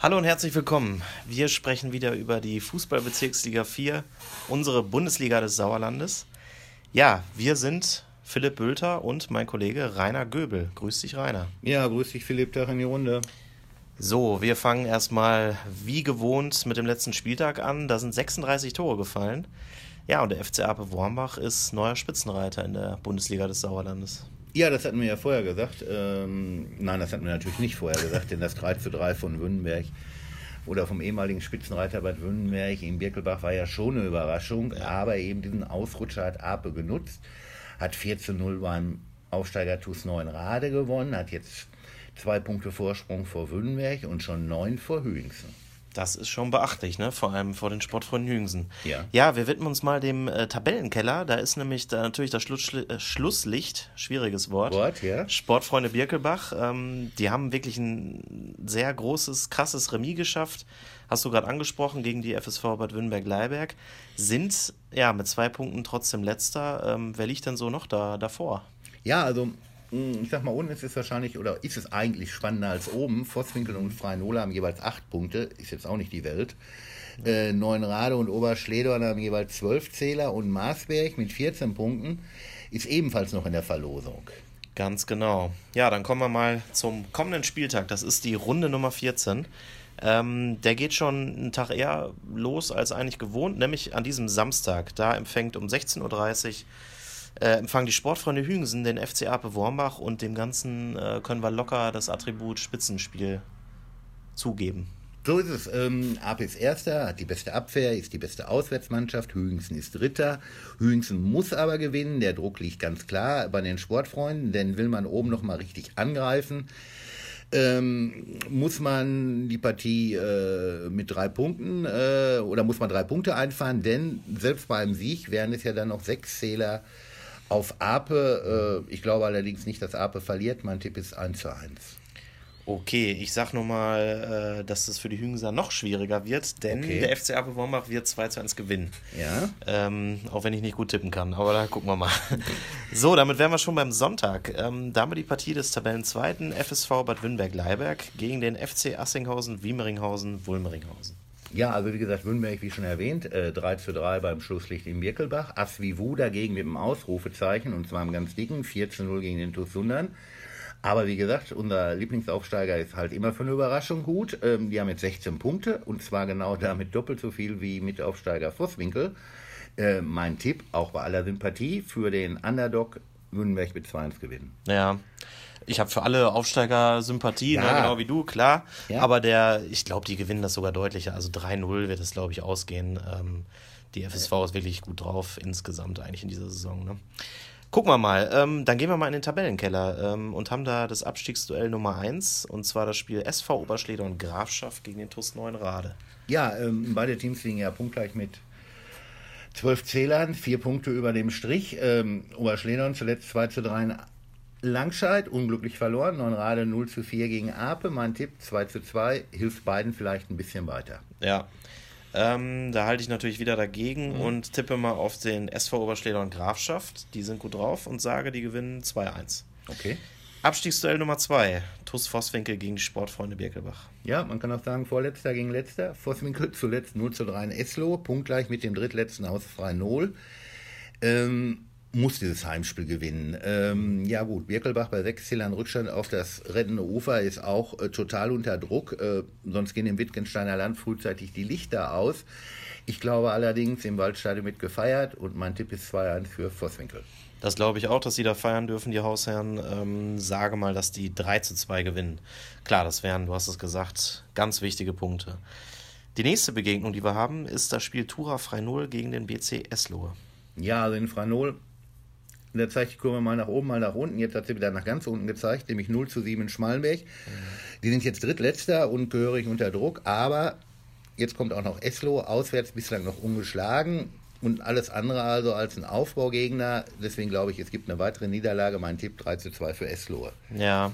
Hallo und herzlich willkommen. Wir sprechen wieder über die Fußballbezirksliga 4, unsere Bundesliga des Sauerlandes. Ja, wir sind Philipp Bülter und mein Kollege Rainer Göbel. Grüß dich, Rainer. Ja, grüß dich, Philipp, Tag in die Runde. So, wir fangen erstmal wie gewohnt mit dem letzten Spieltag an. Da sind 36 Tore gefallen. Ja, und der FC Ape Wormbach ist neuer Spitzenreiter in der Bundesliga des Sauerlandes. Ja, das hatten wir ja vorher gesagt. Ähm, nein, das hatten wir natürlich nicht vorher gesagt, denn das 3 zu 3 von Wünnenberg oder vom ehemaligen Spitzenreiter Bad Wünnenberg in Birkelbach war ja schon eine Überraschung, aber eben diesen Ausrutscher hat Ape genutzt, hat 4 zu 0 beim Aufsteiger TuS 9 Rade gewonnen, hat jetzt zwei Punkte Vorsprung vor Wünnenberg und schon neun vor Hüingsen. Das ist schon beachtlich, ne? Vor allem vor den Sportfreunden Hüngsen. Ja. Ja, wir widmen uns mal dem äh, Tabellenkeller. Da ist nämlich da natürlich das Schluss, äh, Schlusslicht, schwieriges Wort. Wort, ja. Sportfreunde Birkelbach. Ähm, die haben wirklich ein sehr großes, krasses Remis geschafft. Hast du gerade angesprochen, gegen die FSV Bad Wünnberg-Leiberg. Sind ja mit zwei Punkten trotzdem letzter. Ähm, wer liegt denn so noch da davor? Ja, also ich sag mal, unten ist es wahrscheinlich, oder ist es eigentlich spannender als oben. Vosswinkel und Freinola haben jeweils acht Punkte, ist jetzt auch nicht die Welt. Äh, Neunrade und Oberschledorn haben jeweils zwölf Zähler und Marsberg mit 14 Punkten ist ebenfalls noch in der Verlosung. Ganz genau. Ja, dann kommen wir mal zum kommenden Spieltag. Das ist die Runde Nummer 14. Ähm, der geht schon einen Tag eher los als eigentlich gewohnt, nämlich an diesem Samstag. Da empfängt um 16.30 Uhr äh, empfangen die Sportfreunde Hügensen den FC Ape Wormbach und dem Ganzen äh, können wir locker das Attribut Spitzenspiel zugeben. So ist es. Ähm, Ape ist Erster, hat die beste Abwehr, ist die beste Auswärtsmannschaft. Hügensen ist Dritter. Hügensen muss aber gewinnen. Der Druck liegt ganz klar bei den Sportfreunden, denn will man oben noch mal richtig angreifen, ähm, muss man die Partie äh, mit drei Punkten äh, oder muss man drei Punkte einfahren, denn selbst bei einem Sieg wären es ja dann noch sechs Zähler auf Ape, äh, ich glaube allerdings nicht, dass Ape verliert. Mein Tipp ist 1 zu 1. Okay, ich sag nur mal, äh, dass das für die Hügenser noch schwieriger wird, denn okay. der FC Ape Wormbach wird 2 zu 1 gewinnen. Ja. Ähm, auch wenn ich nicht gut tippen kann, aber da gucken wir mal. so, damit wären wir schon beim Sonntag. Ähm, da haben wir die Partie des Tabellenzweiten FSV Bad Wünnberg-Leiberg gegen den FC Assinghausen, Wiemeringhausen, Wulmeringhausen. Ja, also wie gesagt, Wünnberg, wie schon erwähnt, äh, 3 zu 3 beim Schlusslicht in Birkelbach. Asvivu dagegen mit dem Ausrufezeichen und zwar im ganz dicken 4 zu 0 gegen den TuS Sundern. Aber wie gesagt, unser Lieblingsaufsteiger ist halt immer für eine Überraschung gut. Ähm, die haben jetzt 16 Punkte und zwar genau damit doppelt so viel wie Mitaufsteiger Vosswinkel. Äh, mein Tipp, auch bei aller Sympathie, für den Underdog Wünnberg mit 2-1 gewinnen. Ja, ich habe für alle Aufsteiger Sympathie, ne, ja. ne, genau wie du, klar. Ja. Aber der, ich glaube, die gewinnen das sogar deutlicher. Also 3-0 wird es, glaube ich, ausgehen. Ähm, die FSV ist wirklich gut drauf insgesamt eigentlich in dieser Saison. Ne? Gucken wir mal. Ähm, dann gehen wir mal in den Tabellenkeller ähm, und haben da das Abstiegsduell Nummer 1 und zwar das Spiel SV Oberschleder und Grafschaft gegen den TuS 9 Rade. Ja, ähm, beide Teams liegen ja punktgleich mit zwölf Zählern, vier Punkte über dem Strich. Ähm, Oberschledern zuletzt 2 zu 3 Langscheid unglücklich verloren, Neunrade 0 zu 4 gegen Ape. Mein Tipp 2 zu 2 hilft beiden vielleicht ein bisschen weiter. Ja, ähm, da halte ich natürlich wieder dagegen mhm. und tippe mal auf den SV Oberschleder und Grafschaft. Die sind gut drauf und sage, die gewinnen 2-1. Okay. Abstiegsduell Nummer 2. TuS Vosswinkel gegen die Sportfreunde Birkelbach. Ja, man kann auch sagen, vorletzter gegen letzter. Vosswinkel zuletzt 0 zu 3 in Eslo, punktgleich mit dem drittletzten aus Freinol. Ähm, muss dieses Heimspiel gewinnen. Ähm, ja gut, Birkelbach bei sechs Zählern Rückstand auf das rettende Ufer ist auch äh, total unter Druck. Äh, sonst gehen im Wittgensteiner Land frühzeitig die Lichter aus. Ich glaube allerdings, im Waldstadion wird gefeiert und mein Tipp ist 2-1 für Vosswinkel. Das glaube ich auch, dass sie da feiern dürfen, die Hausherren. Ähm, sage mal, dass die 3 zu 2 gewinnen. Klar, das wären, du hast es gesagt, ganz wichtige Punkte. Die nächste Begegnung, die wir haben, ist das Spiel Tura Freinol gegen den BC Eslohe. Ja, also in Freinol und da zeigt die Kurve mal nach oben, mal nach unten. Jetzt hat sie wieder nach ganz unten gezeigt, nämlich 0 zu 7 in Schmalenberg. Mhm. Die sind jetzt drittletzter und gehörig unter Druck, aber jetzt kommt auch noch Eslo, auswärts bislang noch ungeschlagen und alles andere also als ein Aufbaugegner. Deswegen glaube ich, es gibt eine weitere Niederlage. Mein Tipp 3 zu 2 für Eslo. Ja.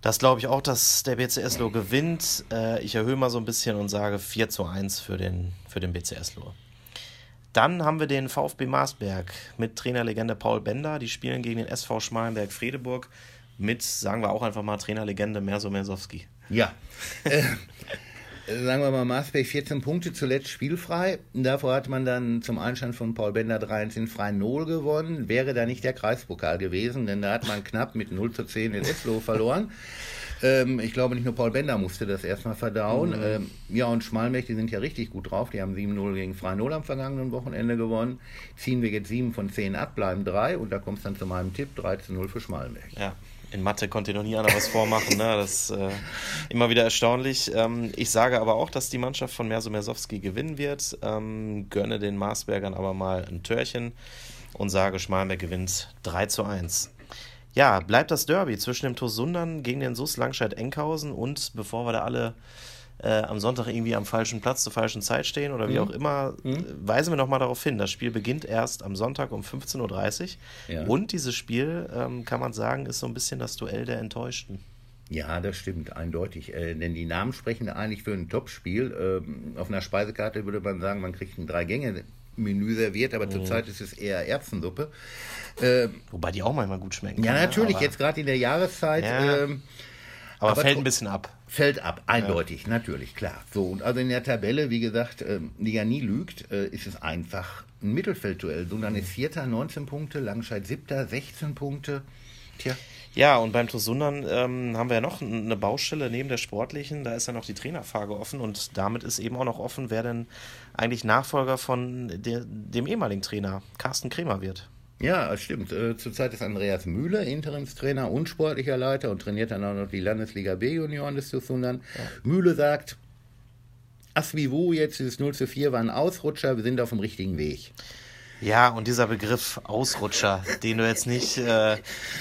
Das glaube ich auch, dass der BC Eslo gewinnt. Äh, ich erhöhe mal so ein bisschen und sage 4 zu 1 für den, für den BC Eslo. Dann haben wir den VfB Marsberg mit Trainerlegende Paul Bender. Die spielen gegen den SV Schmalenberg-Fredeburg mit, sagen wir auch einfach mal, Trainerlegende Merso Mersowski. Ja. Äh, sagen wir mal, Marsberg 14 Punkte, zuletzt spielfrei. Davor hat man dann zum Einstand von Paul Bender 3-1 in freien Null gewonnen. Wäre da nicht der Kreispokal gewesen, denn da hat man knapp mit 0 zu 10 in Eslo verloren. Ähm, ich glaube, nicht nur Paul Bender musste das erstmal verdauen. Mhm. Ähm, ja, und Schmalmech, die sind ja richtig gut drauf. Die haben 7-0 gegen Freien Null am vergangenen Wochenende gewonnen. Ziehen wir jetzt 7 von 10 ab, bleiben 3 und da kommt es dann zu meinem Tipp: 13-0 für Schmalmech. Ja, in Mathe konnte noch nie einer was vormachen. Ne? Das ist äh, immer wieder erstaunlich. Ähm, ich sage aber auch, dass die Mannschaft von Merso Mersowski gewinnen wird. Ähm, gönne den Marsbergern aber mal ein Törchen und sage, Schmalberg gewinnt 3 zu 1. Ja, bleibt das Derby zwischen dem TuS Sundern gegen den SUS Langscheid-Enkhausen und bevor wir da alle äh, am Sonntag irgendwie am falschen Platz zur falschen Zeit stehen oder wie mhm. auch immer, mhm. weisen wir nochmal darauf hin. Das Spiel beginnt erst am Sonntag um 15.30 Uhr. Ja. Und dieses Spiel, ähm, kann man sagen, ist so ein bisschen das Duell der Enttäuschten. Ja, das stimmt, eindeutig. Äh, denn die Namen sprechen eigentlich für ein Topspiel. Ähm, auf einer Speisekarte würde man sagen, man kriegt ein Drei-Gänge-Menü serviert, aber mhm. zurzeit ist es eher Erbsensuppe. Äh, Wobei die auch manchmal gut schmecken. Ja, natürlich, jetzt gerade in der Jahreszeit. Ja. Ähm, aber, aber, fällt ein bisschen ab. Fällt ab, eindeutig, ja. natürlich, klar. So, und also in der Tabelle, wie gesagt, ähm, die ja nie lügt, äh, ist es einfach ein Mittelfeldduell. So, dann ist Vierter, 19 Punkte, Langscheid Siebter, 16 Punkte. Tja. Ja, und beim Tosundern ähm, haben wir ja noch eine Baustelle neben der sportlichen. Da ist ja noch die Trainerfrage offen und damit ist eben auch noch offen, wer denn eigentlich Nachfolger von der, dem ehemaligen Trainer Carsten Kremer wird. Ja, stimmt. Äh, zurzeit ist Andreas Mühle Interimstrainer und sportlicher Leiter und trainiert dann auch noch die Landesliga B-Junioren des Tussundern. Ja. Mühle sagt, Asvivu jetzt, dieses 0 zu 4 war ein Ausrutscher, wir sind auf dem richtigen Weg. Ja, und dieser Begriff Ausrutscher, den du jetzt nicht äh,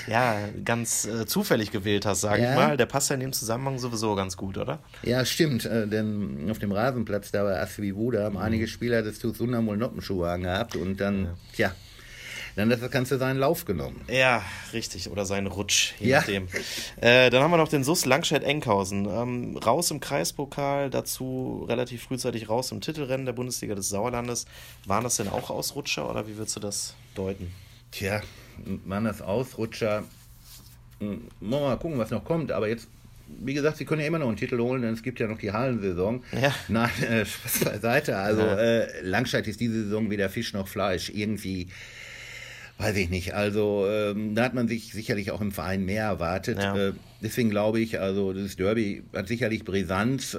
ja, ganz äh, zufällig gewählt hast, sage ja. ich mal, der passt ja in dem Zusammenhang sowieso ganz gut, oder? Ja, stimmt. Äh, denn auf dem Rasenplatz da bei Asvivu, da haben mhm. einige Spieler des wohl Noppenschuhe angehabt und dann, ja. tja, dann hat das Ganze seinen Lauf genommen. Ja, richtig. Oder seinen Rutsch, je ja. nachdem. Äh, dann haben wir noch den SUS Langscheid-Enkhausen. Ähm, raus im Kreispokal, dazu relativ frühzeitig raus im Titelrennen der Bundesliga des Sauerlandes. Waren das denn auch Ausrutscher oder wie würdest du das deuten? Tja, waren das Ausrutscher? Mal gucken, was noch kommt. Aber jetzt wie gesagt, sie können ja immer noch einen Titel holen, denn es gibt ja noch die Hallensaison. Ja. Nein, äh, Spaß beiseite. Also ja. äh, Langscheid ist diese Saison weder Fisch noch Fleisch. Irgendwie weiß ich nicht. Also ähm, da hat man sich sicherlich auch im Verein mehr erwartet. Ja. Äh, deswegen glaube ich, also das Derby hat sicherlich Brisanz äh,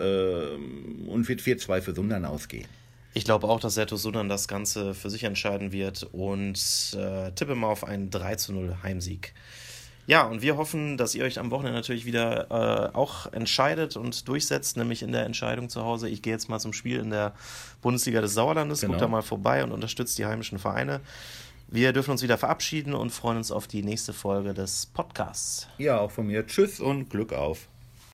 und wird 4-2 für Sundern ausgehen. Ich glaube auch, dass Sertus Sundern das Ganze für sich entscheiden wird und äh, tippe mal auf einen 3 0 Heimsieg. Ja, und wir hoffen, dass ihr euch am Wochenende natürlich wieder äh, auch entscheidet und durchsetzt, nämlich in der Entscheidung zu Hause. Ich gehe jetzt mal zum Spiel in der Bundesliga des Sauerlandes, genau. guckt da mal vorbei und unterstützt die heimischen Vereine. Wir dürfen uns wieder verabschieden und freuen uns auf die nächste Folge des Podcasts. Ja, auch von mir. Tschüss und Glück auf.